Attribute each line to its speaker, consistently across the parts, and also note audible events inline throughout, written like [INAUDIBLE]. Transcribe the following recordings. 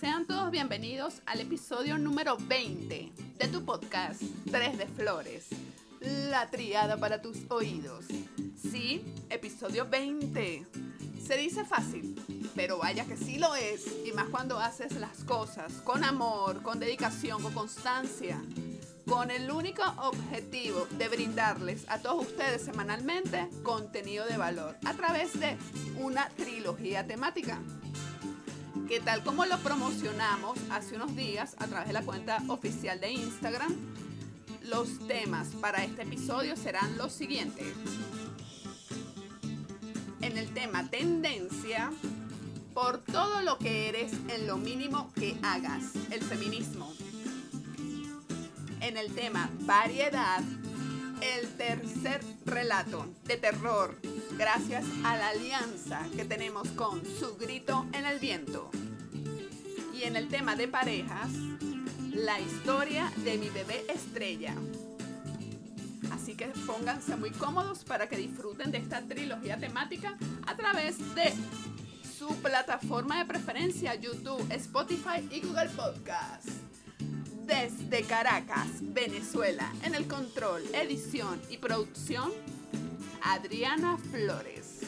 Speaker 1: Sean todos bienvenidos al episodio número 20 de tu podcast 3 de Flores, la triada para tus oídos. Sí, episodio 20. Se dice fácil, pero vaya que sí lo es, y más cuando haces las cosas con amor, con dedicación, con constancia, con el único objetivo de brindarles a todos ustedes semanalmente contenido de valor a través de una trilogía temática que tal como lo promocionamos hace unos días a través de la cuenta oficial de Instagram, los temas para este episodio serán los siguientes. En el tema tendencia, por todo lo que eres en lo mínimo que hagas, el feminismo. En el tema variedad, el tercer relato de terror, gracias a la alianza que tenemos con Su Grito en el Viento. Y en el tema de parejas, la historia de mi bebé estrella. Así que pónganse muy cómodos para que disfruten de esta trilogía temática a través de su plataforma de preferencia, YouTube, Spotify y Google Podcast. Desde Caracas, Venezuela, en el control, edición y producción, Adriana Flores.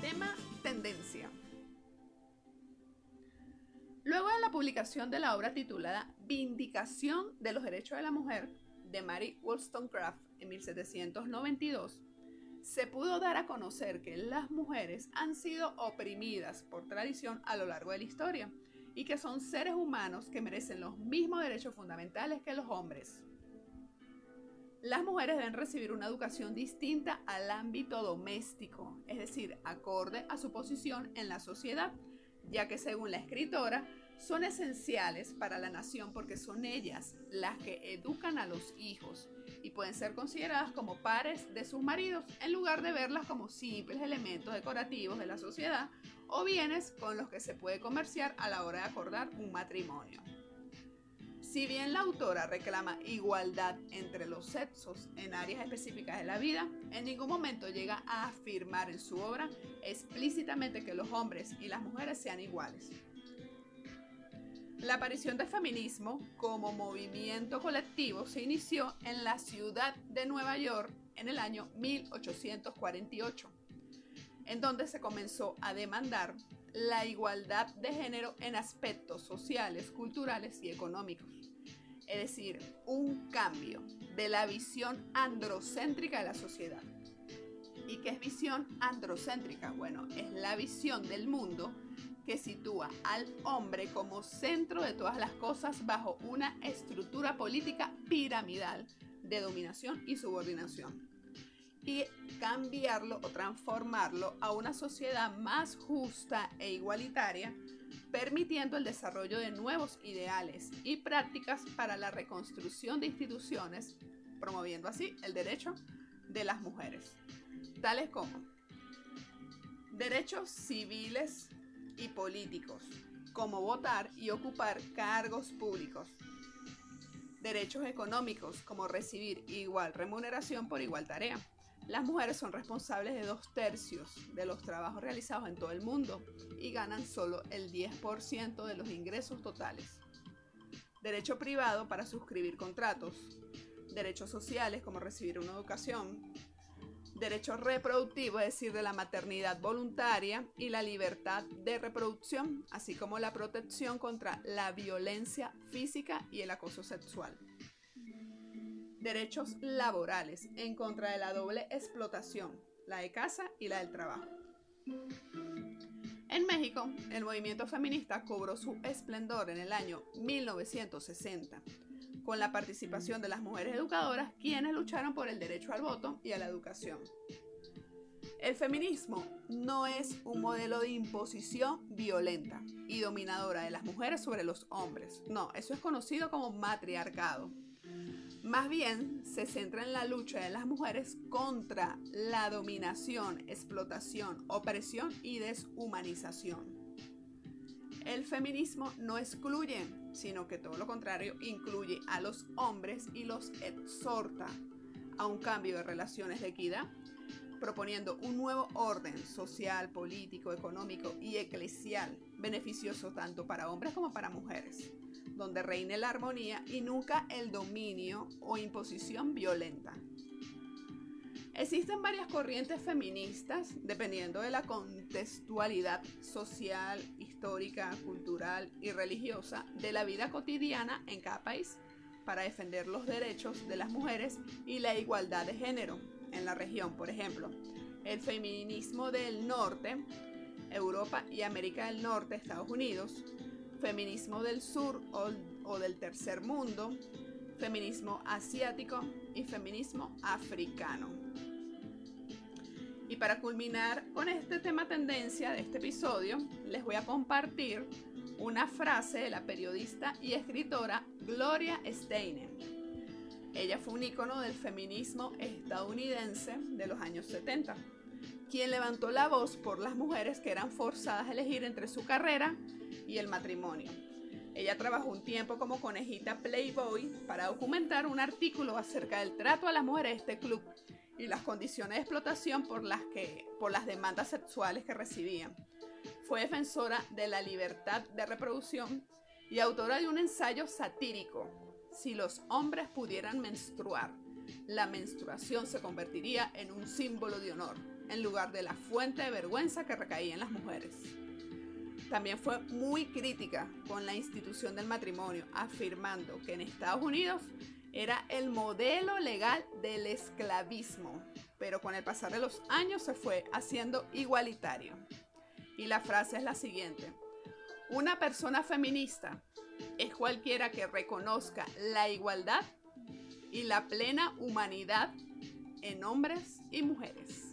Speaker 1: Tema tendencia. Luego de la publicación de la obra titulada Vindicación de los Derechos de la Mujer de Mary Wollstonecraft en 1792, se pudo dar a conocer que las mujeres han sido oprimidas por tradición a lo largo de la historia y que son seres humanos que merecen los mismos derechos fundamentales que los hombres. Las mujeres deben recibir una educación distinta al ámbito doméstico, es decir, acorde a su posición en la sociedad, ya que según la escritora, son esenciales para la nación porque son ellas las que educan a los hijos pueden ser consideradas como pares de sus maridos en lugar de verlas como simples elementos decorativos de la sociedad o bienes con los que se puede comerciar a la hora de acordar un matrimonio. Si bien la autora reclama igualdad entre los sexos en áreas específicas de la vida, en ningún momento llega a afirmar en su obra explícitamente que los hombres y las mujeres sean iguales. La aparición del feminismo como movimiento colectivo se inició en la ciudad de Nueva York en el año 1848, en donde se comenzó a demandar la igualdad de género en aspectos sociales, culturales y económicos. Es decir, un cambio de la visión androcéntrica de la sociedad. ¿Y qué es visión androcéntrica? Bueno, es la visión del mundo que sitúa al hombre como centro de todas las cosas bajo una estructura política piramidal de dominación y subordinación. Y cambiarlo o transformarlo a una sociedad más justa e igualitaria, permitiendo el desarrollo de nuevos ideales y prácticas para la reconstrucción de instituciones, promoviendo así el derecho de las mujeres, tales como derechos civiles y políticos, como votar y ocupar cargos públicos. Derechos económicos, como recibir igual remuneración por igual tarea. Las mujeres son responsables de dos tercios de los trabajos realizados en todo el mundo y ganan solo el 10% de los ingresos totales. Derecho privado para suscribir contratos. Derechos sociales como recibir una educación, derecho reproductivo, es decir, de la maternidad voluntaria y la libertad de reproducción, así como la protección contra la violencia física y el acoso sexual. Derechos laborales en contra de la doble explotación, la de casa y la del trabajo. En México, el movimiento feminista cobró su esplendor en el año 1960 con la participación de las mujeres educadoras, quienes lucharon por el derecho al voto y a la educación. El feminismo no es un modelo de imposición violenta y dominadora de las mujeres sobre los hombres. No, eso es conocido como matriarcado. Más bien se centra en la lucha de las mujeres contra la dominación, explotación, opresión y deshumanización. El feminismo no excluye, sino que todo lo contrario incluye a los hombres y los exhorta a un cambio de relaciones de equidad, proponiendo un nuevo orden social, político, económico y eclesial beneficioso tanto para hombres como para mujeres, donde reine la armonía y nunca el dominio o imposición violenta. Existen varias corrientes feministas dependiendo de la contextualidad social, histórica, cultural y religiosa de la vida cotidiana en cada país para defender los derechos de las mujeres y la igualdad de género en la región. Por ejemplo, el feminismo del norte, Europa y América del Norte, Estados Unidos, feminismo del sur o, o del tercer mundo, feminismo asiático y feminismo africano. Y para culminar con este tema tendencia de este episodio, les voy a compartir una frase de la periodista y escritora Gloria Steinem. Ella fue un ícono del feminismo estadounidense de los años 70, quien levantó la voz por las mujeres que eran forzadas a elegir entre su carrera y el matrimonio. Ella trabajó un tiempo como conejita Playboy para documentar un artículo acerca del trato a las mujeres de este club y las condiciones de explotación por las, que, por las demandas sexuales que recibían. Fue defensora de la libertad de reproducción y autora de un ensayo satírico. Si los hombres pudieran menstruar, la menstruación se convertiría en un símbolo de honor, en lugar de la fuente de vergüenza que recaía en las mujeres. También fue muy crítica con la institución del matrimonio, afirmando que en Estados Unidos era el modelo legal del esclavismo, pero con el pasar de los años se fue haciendo igualitario. Y la frase es la siguiente. Una persona feminista es cualquiera que reconozca la igualdad y la plena humanidad en hombres y mujeres.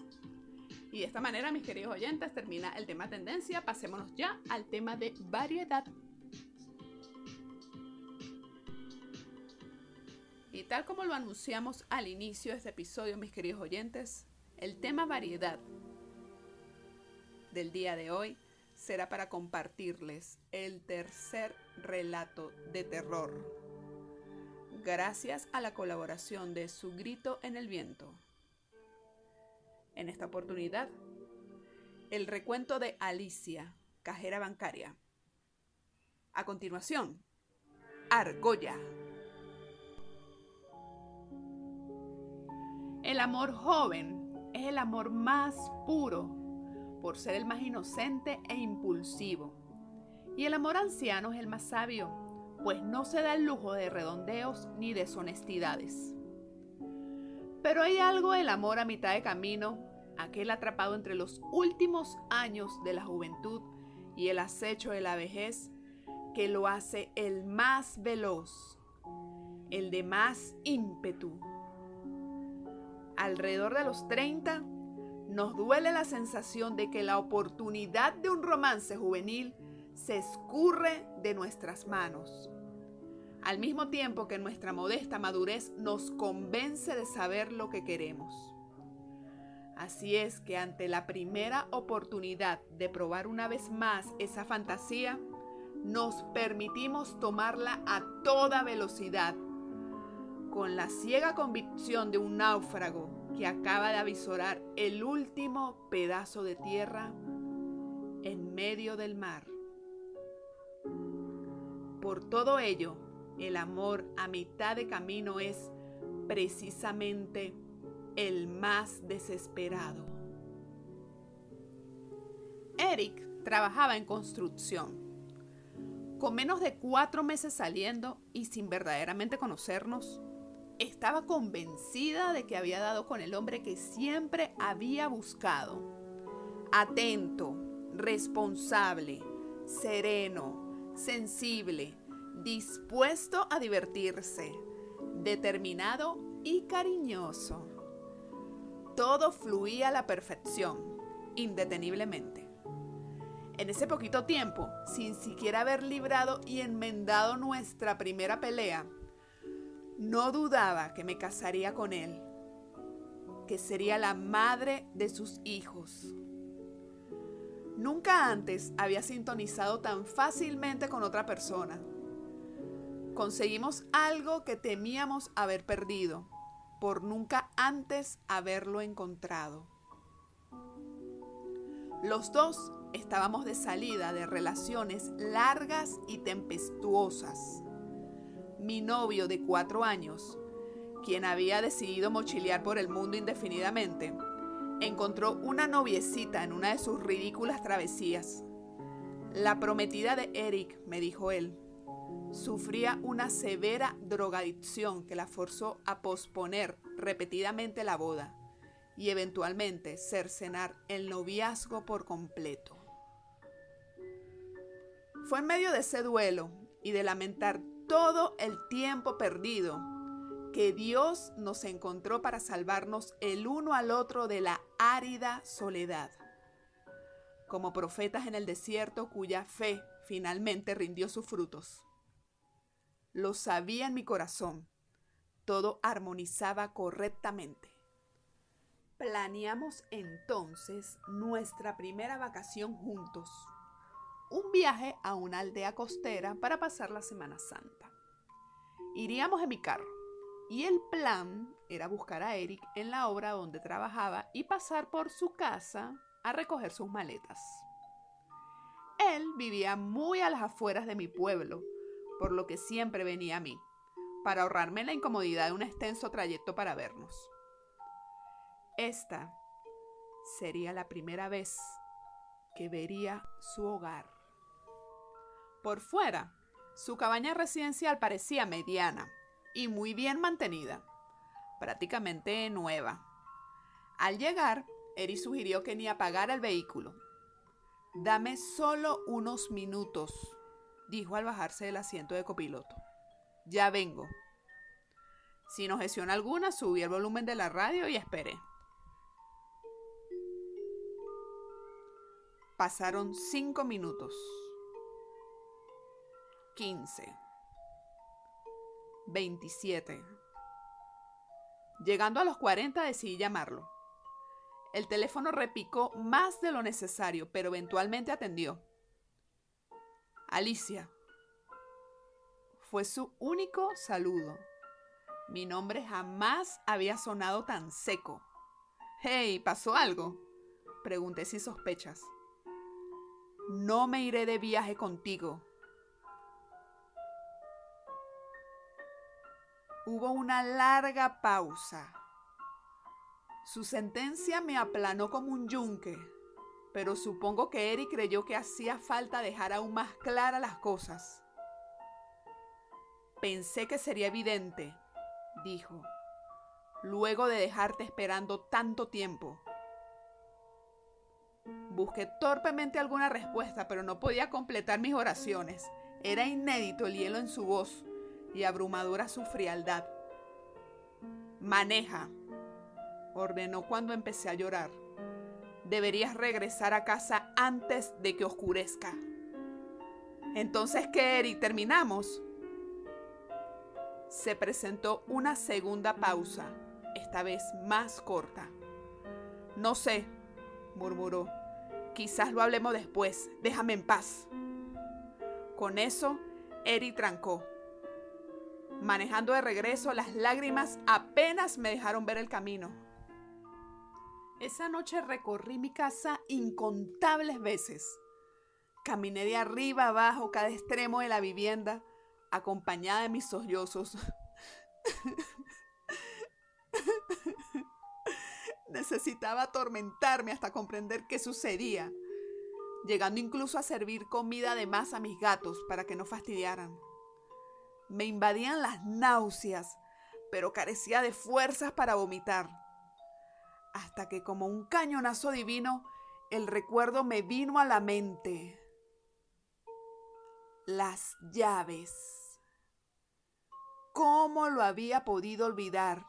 Speaker 1: Y de esta manera, mis queridos oyentes, termina el tema tendencia. Pasémonos ya al tema de variedad. Tal como lo anunciamos al inicio de este episodio, mis queridos oyentes, el tema variedad del día de hoy será para compartirles el tercer relato de terror. Gracias a la colaboración de Su Grito en el Viento. En esta oportunidad, el recuento de Alicia, cajera bancaria. A continuación, Argolla. El amor joven es el amor más puro por ser el más inocente e impulsivo. Y el amor anciano es el más sabio, pues no se da el lujo de redondeos ni deshonestidades. Pero hay algo del amor a mitad de camino, aquel atrapado entre los últimos años de la juventud y el acecho de la vejez, que lo hace el más veloz, el de más ímpetu alrededor de los 30, nos duele la sensación de que la oportunidad de un romance juvenil se escurre de nuestras manos, al mismo tiempo que nuestra modesta madurez nos convence de saber lo que queremos. Así es que ante la primera oportunidad de probar una vez más esa fantasía, nos permitimos tomarla a toda velocidad con la ciega convicción de un náufrago que acaba de avisorar el último pedazo de tierra en medio del mar. Por todo ello, el amor a mitad de camino es precisamente el más desesperado. Eric trabajaba en construcción. Con menos de cuatro meses saliendo y sin verdaderamente conocernos, estaba convencida de que había dado con el hombre que siempre había buscado. Atento, responsable, sereno, sensible, dispuesto a divertirse, determinado y cariñoso. Todo fluía a la perfección, indeteniblemente. En ese poquito tiempo, sin siquiera haber librado y enmendado nuestra primera pelea, no dudaba que me casaría con él, que sería la madre de sus hijos. Nunca antes había sintonizado tan fácilmente con otra persona. Conseguimos algo que temíamos haber perdido, por nunca antes haberlo encontrado. Los dos estábamos de salida de relaciones largas y tempestuosas. Mi novio de cuatro años, quien había decidido mochilear por el mundo indefinidamente, encontró una noviecita en una de sus ridículas travesías. La prometida de Eric, me dijo él, sufría una severa drogadicción que la forzó a posponer repetidamente la boda y eventualmente cercenar el noviazgo por completo. Fue en medio de ese duelo y de lamentar todo el tiempo perdido que Dios nos encontró para salvarnos el uno al otro de la árida soledad. Como profetas en el desierto cuya fe finalmente rindió sus frutos. Lo sabía en mi corazón. Todo armonizaba correctamente. Planeamos entonces nuestra primera vacación juntos. Un viaje a una aldea costera para pasar la Semana Santa. Iríamos en mi carro y el plan era buscar a Eric en la obra donde trabajaba y pasar por su casa a recoger sus maletas. Él vivía muy a las afueras de mi pueblo, por lo que siempre venía a mí, para ahorrarme la incomodidad de un extenso trayecto para vernos. Esta sería la primera vez que vería su hogar. Por fuera, su cabaña residencial parecía mediana y muy bien mantenida, prácticamente nueva. Al llegar, Eri sugirió que ni apagara el vehículo. Dame solo unos minutos, dijo al bajarse del asiento de copiloto. Ya vengo. Sin objeción alguna, subí el volumen de la radio y esperé. Pasaron cinco minutos. Quince. Veintisiete. Llegando a los cuarenta decidí llamarlo. El teléfono repicó más de lo necesario, pero eventualmente atendió. Alicia. Fue su único saludo. Mi nombre jamás había sonado tan seco. Hey, ¿pasó algo? Pregunté sin sospechas. No me iré de viaje contigo. Hubo una larga pausa. Su sentencia me aplanó como un yunque, pero supongo que Eric creyó que hacía falta dejar aún más claras las cosas. Pensé que sería evidente, dijo, luego de dejarte esperando tanto tiempo. Busqué torpemente alguna respuesta, pero no podía completar mis oraciones. Era inédito el hielo en su voz y abrumadora su frialdad. Maneja, ordenó cuando empecé a llorar. Deberías regresar a casa antes de que oscurezca. Entonces, ¿qué, Eri? ¿Terminamos? Se presentó una segunda pausa, esta vez más corta. No sé, murmuró. Quizás lo hablemos después. Déjame en paz. Con eso, Eri trancó. Manejando de regreso, las lágrimas apenas me dejaron ver el camino. Esa noche recorrí mi casa incontables veces. Caminé de arriba abajo cada extremo de la vivienda, acompañada de mis sollozos. [LAUGHS] Necesitaba atormentarme hasta comprender qué sucedía, llegando incluso a servir comida de más a mis gatos para que no fastidiaran. Me invadían las náuseas, pero carecía de fuerzas para vomitar. Hasta que como un cañonazo divino, el recuerdo me vino a la mente. Las llaves. ¿Cómo lo había podido olvidar?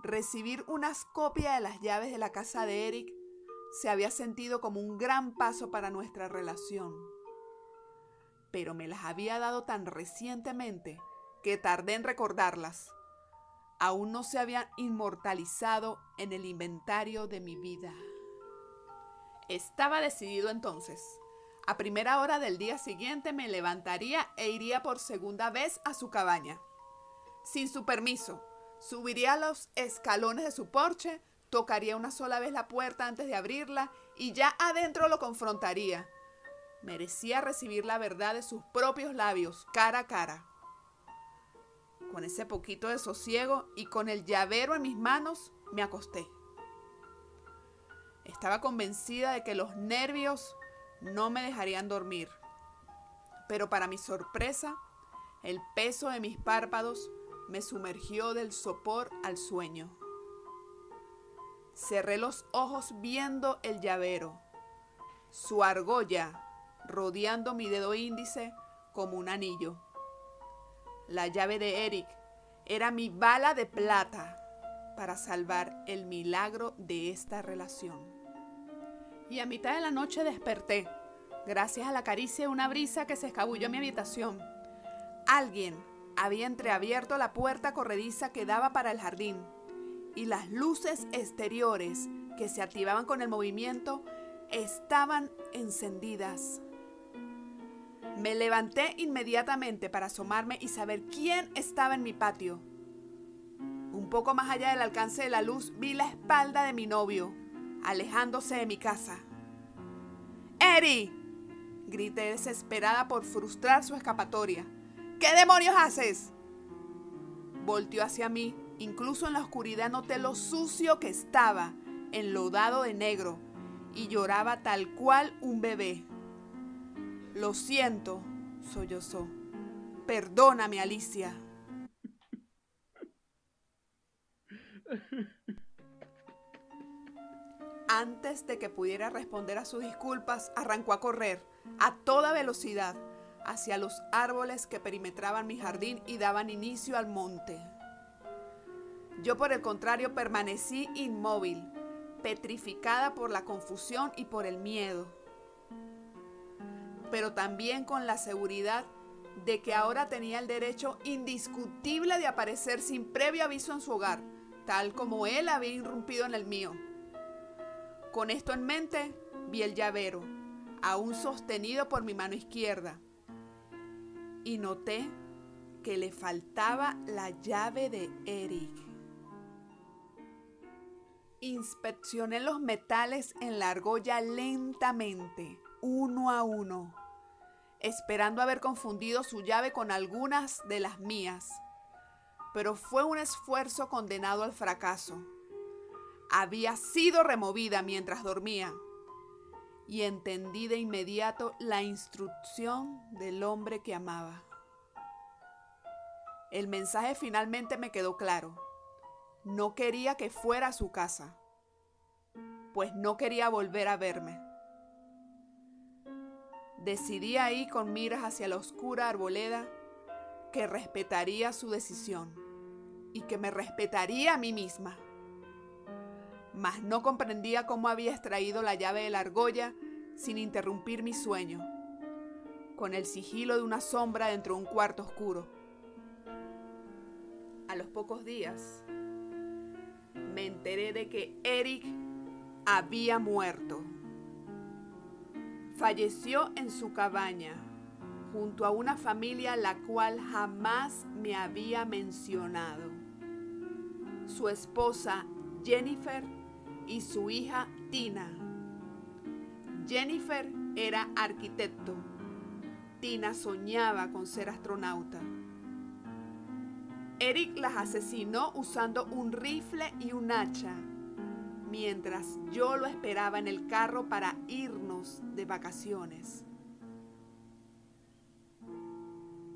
Speaker 1: Recibir unas copias de las llaves de la casa de Eric se había sentido como un gran paso para nuestra relación. Pero me las había dado tan recientemente que tardé en recordarlas. Aún no se habían inmortalizado en el inventario de mi vida. Estaba decidido entonces A primera hora del día siguiente me levantaría e iría por segunda vez a su cabaña. Sin su permiso, subiría los escalones de su porche, tocaría una sola vez la puerta antes de abrirla y ya adentro lo confrontaría. Merecía recibir la verdad de sus propios labios, cara a cara. Con ese poquito de sosiego y con el llavero en mis manos, me acosté. Estaba convencida de que los nervios no me dejarían dormir. Pero para mi sorpresa, el peso de mis párpados me sumergió del sopor al sueño. Cerré los ojos viendo el llavero, su argolla rodeando mi dedo índice como un anillo. La llave de Eric era mi bala de plata para salvar el milagro de esta relación y a mitad de la noche desperté, gracias a la caricia de una brisa que se escabulló en mi habitación. Alguien había entreabierto la puerta corrediza que daba para el jardín y las luces exteriores que se activaban con el movimiento estaban encendidas. Me levanté inmediatamente para asomarme y saber quién estaba en mi patio. Un poco más allá del alcance de la luz vi la espalda de mi novio, alejándose de mi casa. ¡Eri! grité desesperada por frustrar su escapatoria. ¿Qué demonios haces? Volteó hacia mí. Incluso en la oscuridad noté lo sucio que estaba, enlodado de negro, y lloraba tal cual un bebé. Lo siento, sollozó. Perdóname, Alicia. Antes de que pudiera responder a sus disculpas, arrancó a correr a toda velocidad hacia los árboles que perimetraban mi jardín y daban inicio al monte. Yo por el contrario permanecí inmóvil, petrificada por la confusión y por el miedo, pero también con la seguridad de que ahora tenía el derecho indiscutible de aparecer sin previo aviso en su hogar, tal como él había irrumpido en el mío. Con esto en mente, vi el llavero, aún sostenido por mi mano izquierda, y noté que le faltaba la llave de Eric. Inspeccioné los metales en la argolla lentamente, uno a uno, esperando haber confundido su llave con algunas de las mías, pero fue un esfuerzo condenado al fracaso había sido removida mientras dormía y entendí de inmediato la instrucción del hombre que amaba. El mensaje finalmente me quedó claro. No quería que fuera a su casa, pues no quería volver a verme. Decidí ahí con miras hacia la oscura arboleda que respetaría su decisión y que me respetaría a mí misma mas no comprendía cómo había extraído la llave de la argolla sin interrumpir mi sueño, con el sigilo de una sombra dentro de un cuarto oscuro. A los pocos días, me enteré de que Eric había muerto. Falleció en su cabaña, junto a una familia la cual jamás me había mencionado. Su esposa Jennifer y su hija Tina. Jennifer era arquitecto. Tina soñaba con ser astronauta. Eric las asesinó usando un rifle y un hacha, mientras yo lo esperaba en el carro para irnos de vacaciones.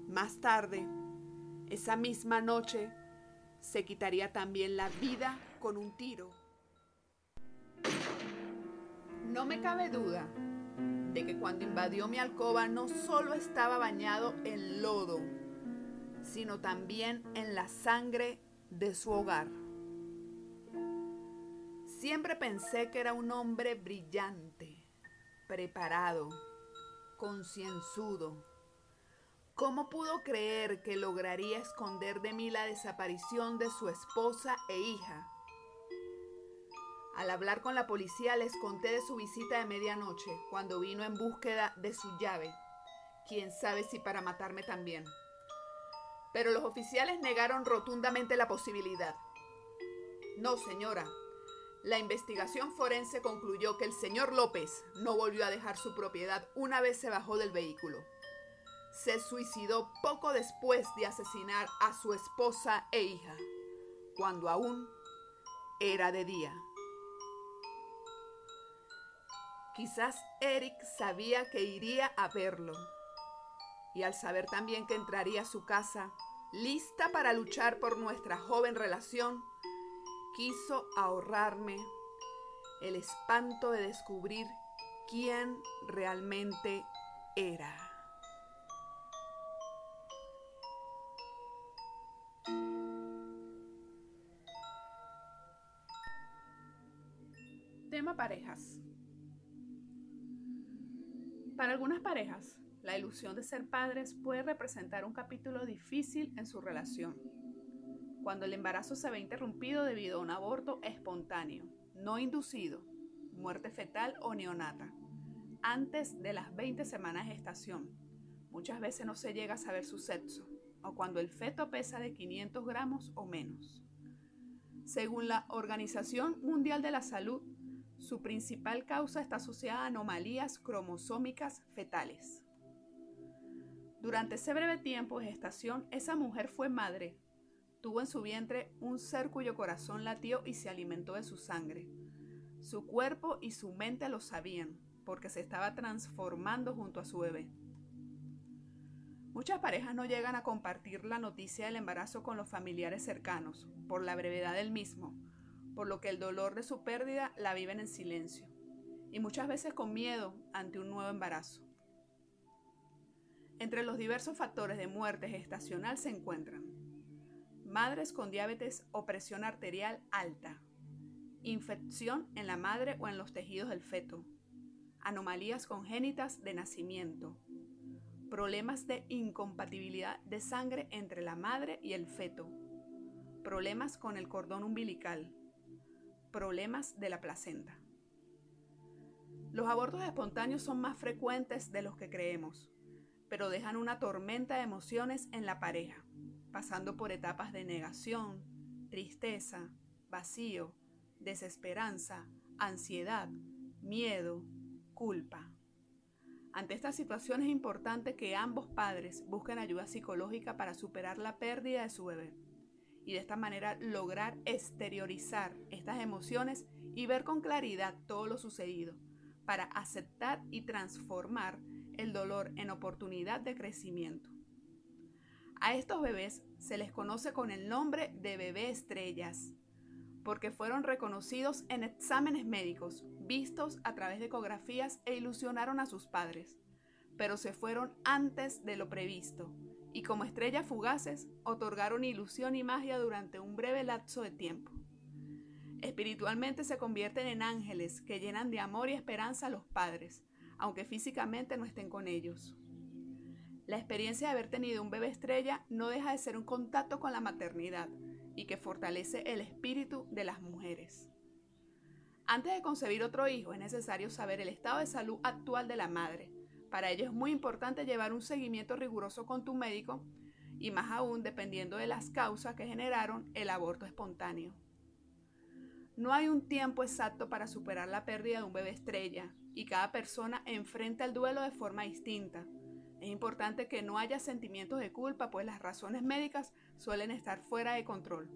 Speaker 1: Más tarde, esa misma noche, se quitaría también la vida con un tiro. No me cabe duda de que cuando invadió mi alcoba no solo estaba bañado en lodo, sino también en la sangre de su hogar. Siempre pensé que era un hombre brillante, preparado, concienzudo. ¿Cómo pudo creer que lograría esconder de mí la desaparición de su esposa e hija? Al hablar con la policía les conté de su visita de medianoche, cuando vino en búsqueda de su llave. Quién sabe si para matarme también. Pero los oficiales negaron rotundamente la posibilidad. No, señora. La investigación forense concluyó que el señor López no volvió a dejar su propiedad una vez se bajó del vehículo. Se suicidó poco después de asesinar a su esposa e hija, cuando aún era de día. Quizás Eric sabía que iría a verlo. Y al saber también que entraría a su casa, lista para luchar por nuestra joven relación, quiso ahorrarme el espanto de descubrir quién realmente era. Tema parejas. Para algunas parejas, la ilusión de ser padres puede representar un capítulo difícil en su relación, cuando el embarazo se ve interrumpido debido a un aborto espontáneo, no inducido, muerte fetal o neonata, antes de las 20 semanas de gestación. Muchas veces no se llega a saber su sexo, o cuando el feto pesa de 500 gramos o menos. Según la Organización Mundial de la Salud, su principal causa está asociada a anomalías cromosómicas fetales. Durante ese breve tiempo de gestación, esa mujer fue madre. Tuvo en su vientre un ser cuyo corazón latió y se alimentó de su sangre. Su cuerpo y su mente lo sabían, porque se estaba transformando junto a su bebé. Muchas parejas no llegan a compartir la noticia del embarazo con los familiares cercanos, por la brevedad del mismo, por lo que el dolor de su pérdida la viven en silencio, y muchas veces con miedo ante un nuevo embarazo. Entre los diversos factores de muerte gestacional se encuentran madres con diabetes o presión arterial alta, infección en la madre o en los tejidos del feto, anomalías congénitas de nacimiento, problemas de incompatibilidad de sangre entre la madre y el feto, problemas con el cordón umbilical, problemas de la placenta. Los abortos espontáneos son más frecuentes de los que creemos pero dejan una tormenta de emociones en la pareja, pasando por etapas de negación, tristeza, vacío, desesperanza, ansiedad, miedo, culpa. Ante esta situación es importante que ambos padres busquen ayuda psicológica para superar la pérdida de su bebé y de esta manera lograr exteriorizar estas emociones y ver con claridad todo lo sucedido para aceptar y transformar el dolor en oportunidad de crecimiento. A estos bebés se les conoce con el nombre de bebé estrellas, porque fueron reconocidos en exámenes médicos, vistos a través de ecografías e ilusionaron a sus padres, pero se fueron antes de lo previsto, y como estrellas fugaces otorgaron ilusión y magia durante un breve lapso de tiempo. Espiritualmente se convierten en ángeles que llenan de amor y esperanza a los padres, aunque físicamente no estén con ellos. La experiencia de haber tenido un bebé estrella no deja de ser un contacto con la maternidad y que fortalece el espíritu de las mujeres. Antes de concebir otro hijo es necesario saber el estado de salud actual de la madre. Para ello es muy importante llevar un seguimiento riguroso con tu médico y más aún dependiendo de las causas que generaron el aborto espontáneo. No hay un tiempo exacto para superar la pérdida de un bebé estrella, y cada persona enfrenta el duelo de forma distinta. Es importante que no haya sentimientos de culpa, pues las razones médicas suelen estar fuera de control.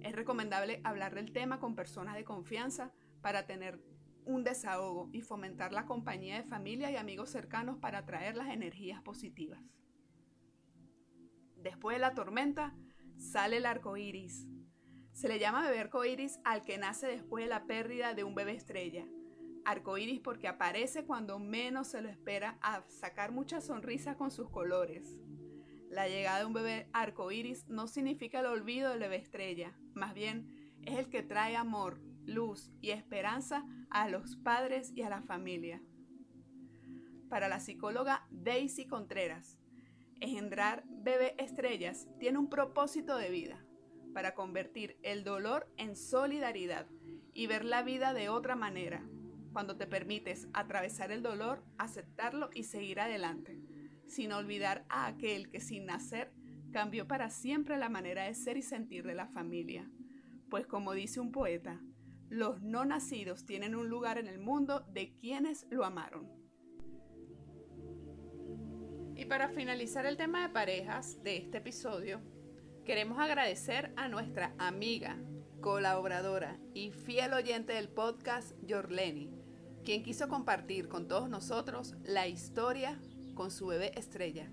Speaker 1: Es recomendable hablar del tema con personas de confianza para tener un desahogo y fomentar la compañía de familia y amigos cercanos para atraer las energías positivas. Después de la tormenta, sale el arco iris. Se le llama bebé arco iris al que nace después de la pérdida de un bebé estrella arcoíris porque aparece cuando menos se lo espera a sacar muchas sonrisas con sus colores. La llegada de un bebé arcoíris no significa el olvido del bebé estrella, más bien es el que trae amor, luz y esperanza a los padres y a la familia. Para la psicóloga Daisy Contreras, engendrar bebé estrellas tiene un propósito de vida para convertir el dolor en solidaridad y ver la vida de otra manera, cuando te permites atravesar el dolor, aceptarlo y seguir adelante, sin olvidar a aquel que sin nacer cambió para siempre la manera de ser y sentir de la familia. Pues como dice un poeta, los no nacidos tienen un lugar en el mundo de quienes lo amaron. Y para finalizar el tema de parejas de este episodio, queremos agradecer a nuestra amiga, colaboradora y fiel oyente del podcast, Jorleni, quien quiso compartir con todos nosotros la historia con su bebé estrella.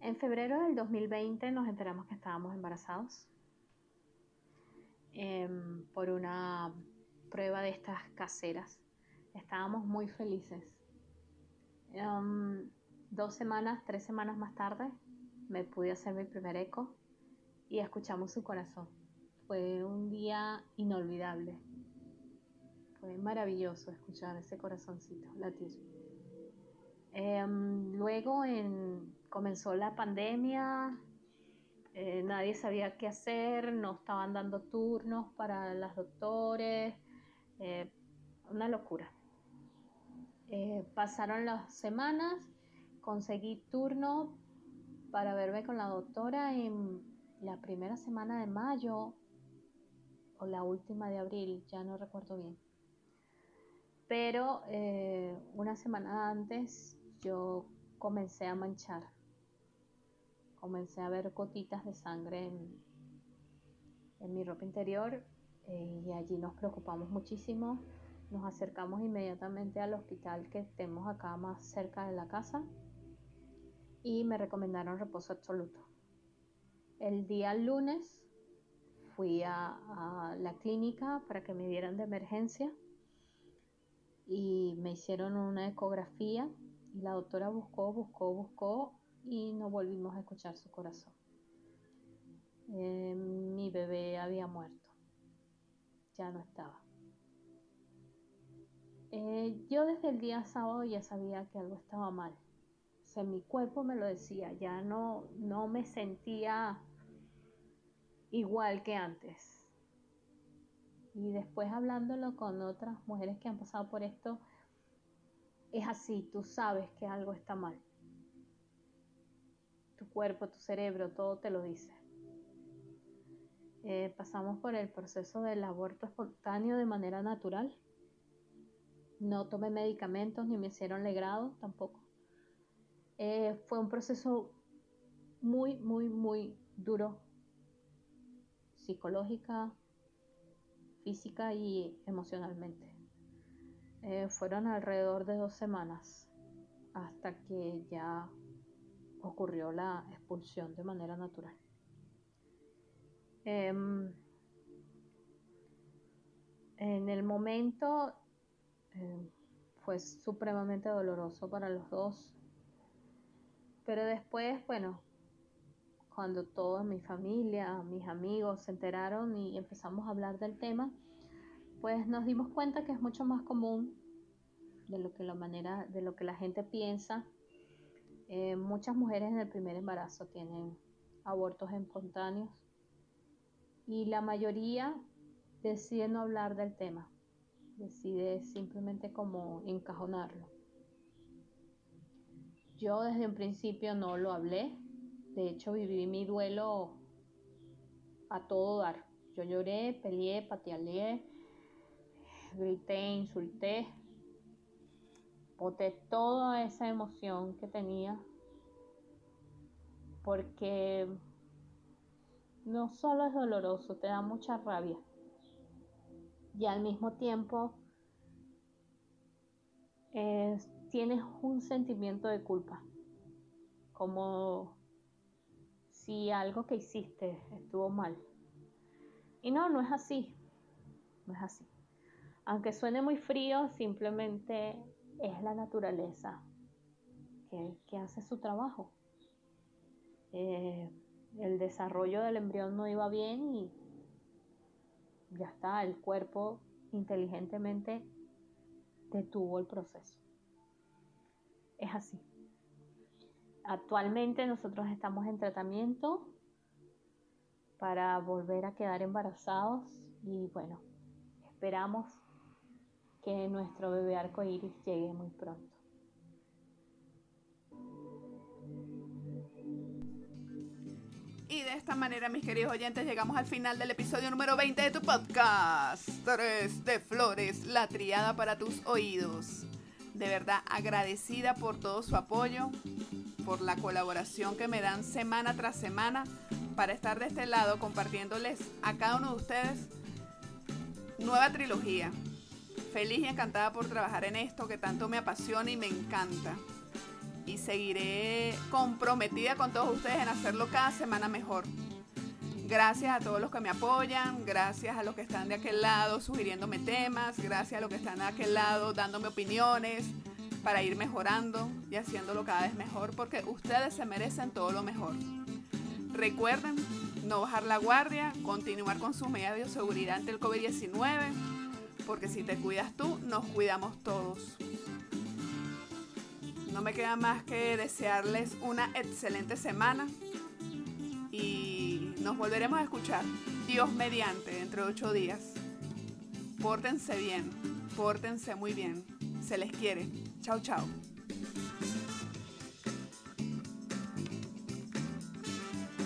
Speaker 2: En febrero del 2020 nos enteramos que estábamos embarazados em, por una prueba de estas caseras. Estábamos muy felices. Em, dos semanas, tres semanas más tarde, me pude hacer mi primer eco y escuchamos su corazón. Fue un día inolvidable. Fue maravilloso escuchar ese corazoncito latir. Em, luego comenzó la pandemia, eh, nadie sabía qué hacer, no estaban dando turnos para los doctores, eh, una locura. Eh, pasaron las semanas, conseguí turno para verme con la doctora en la primera semana de mayo o la última de abril, ya no recuerdo bien. Pero eh, una semana antes yo comencé a manchar, comencé a ver gotitas de sangre en, mi ropa interior eh, y allí nos preocupamos muchísimo. Nos acercamos inmediatamente al hospital que tenemos acá más cerca de la casa y me recomendaron reposo absoluto. El día lunes fui a, la clínica para que me dieran de emergencia y me hicieron una ecografía y la doctora buscó, buscó, buscó y no volvimos a escuchar su corazón. Eh, mi bebé había muerto, ya no estaba. Eh, yo desde el día sábado ya sabía que algo estaba mal mi cuerpo me lo decía, ya no, no me sentía igual que antes. Y después hablándolo con otras mujeres que han pasado por esto, es así, tú sabes que algo está mal. Tu cuerpo, tu cerebro, todo te lo dice. Eh, pasamos por el proceso del aborto espontáneo de manera natural. No tomé medicamentos ni me hicieron legrado tampoco. Eh, fue un proceso muy, muy, muy duro, psicológica, física y emocionalmente. Eh, fueron alrededor de dos semanas hasta que ya ocurrió la expulsión de manera natural. Em, en el momento eh, fue supremamente doloroso para los dos. Pero después, bueno, cuando toda mi familia, mis amigos se enteraron y empezamos a hablar del tema, pues nos dimos cuenta que es mucho más común de lo que la manera, de lo que la gente piensa. Eh, muchas mujeres en el primer embarazo tienen abortos espontáneos y la mayoría decide no hablar del tema, decide simplemente como encajonarlo. Yo desde un principio no lo hablé, de hecho viví mi duelo a todo dar. Yo lloré, peleé, patealé, grité, insulté, boté toda esa emoción que tenía porque no solo es doloroso, te da mucha rabia y al mismo tiempo es tienes un sentimiento de culpa, como si algo que hiciste estuvo mal. Y no, no es así, no es así. Aunque suene muy frío, simplemente es la naturaleza que, hace su trabajo. Eh, el desarrollo del embrión no iba bien y ya está, el cuerpo inteligentemente detuvo el proceso es así. Actualmente nosotros estamos en tratamiento para volver a quedar embarazados y bueno, esperamos que nuestro bebé arcoíris llegue muy pronto.
Speaker 1: Y de esta manera, mis queridos oyentes, llegamos al final del episodio número 20 de tu podcast. Tres de flores, la triada para tus oídos. De verdad, agradecida por todo su apoyo, por la colaboración que me dan semana tras semana para estar de este lado compartiéndoles a cada uno de ustedes nueva trilogía. Feliz y encantada por trabajar en esto que tanto me apasiona y me encanta y seguiré comprometida con todos ustedes en hacerlo cada semana mejor. Gracias a todos los que me apoyan, gracias a los que están de aquel lado sugiriéndome temas, gracias a los que están de aquel lado dándome opiniones para ir mejorando y haciéndolo cada vez mejor porque ustedes se merecen todo lo mejor. Recuerden no bajar la guardia, continuar con sus medidas de seguridad ante el COVID-19, porque si te cuidas tú, nos cuidamos todos. No me queda más que desearles una excelente semana y nos volveremos a escuchar. Dios mediante, dentro de ocho días. Pórtense bien, pórtense muy bien. Se les quiere. Tchau, tchau.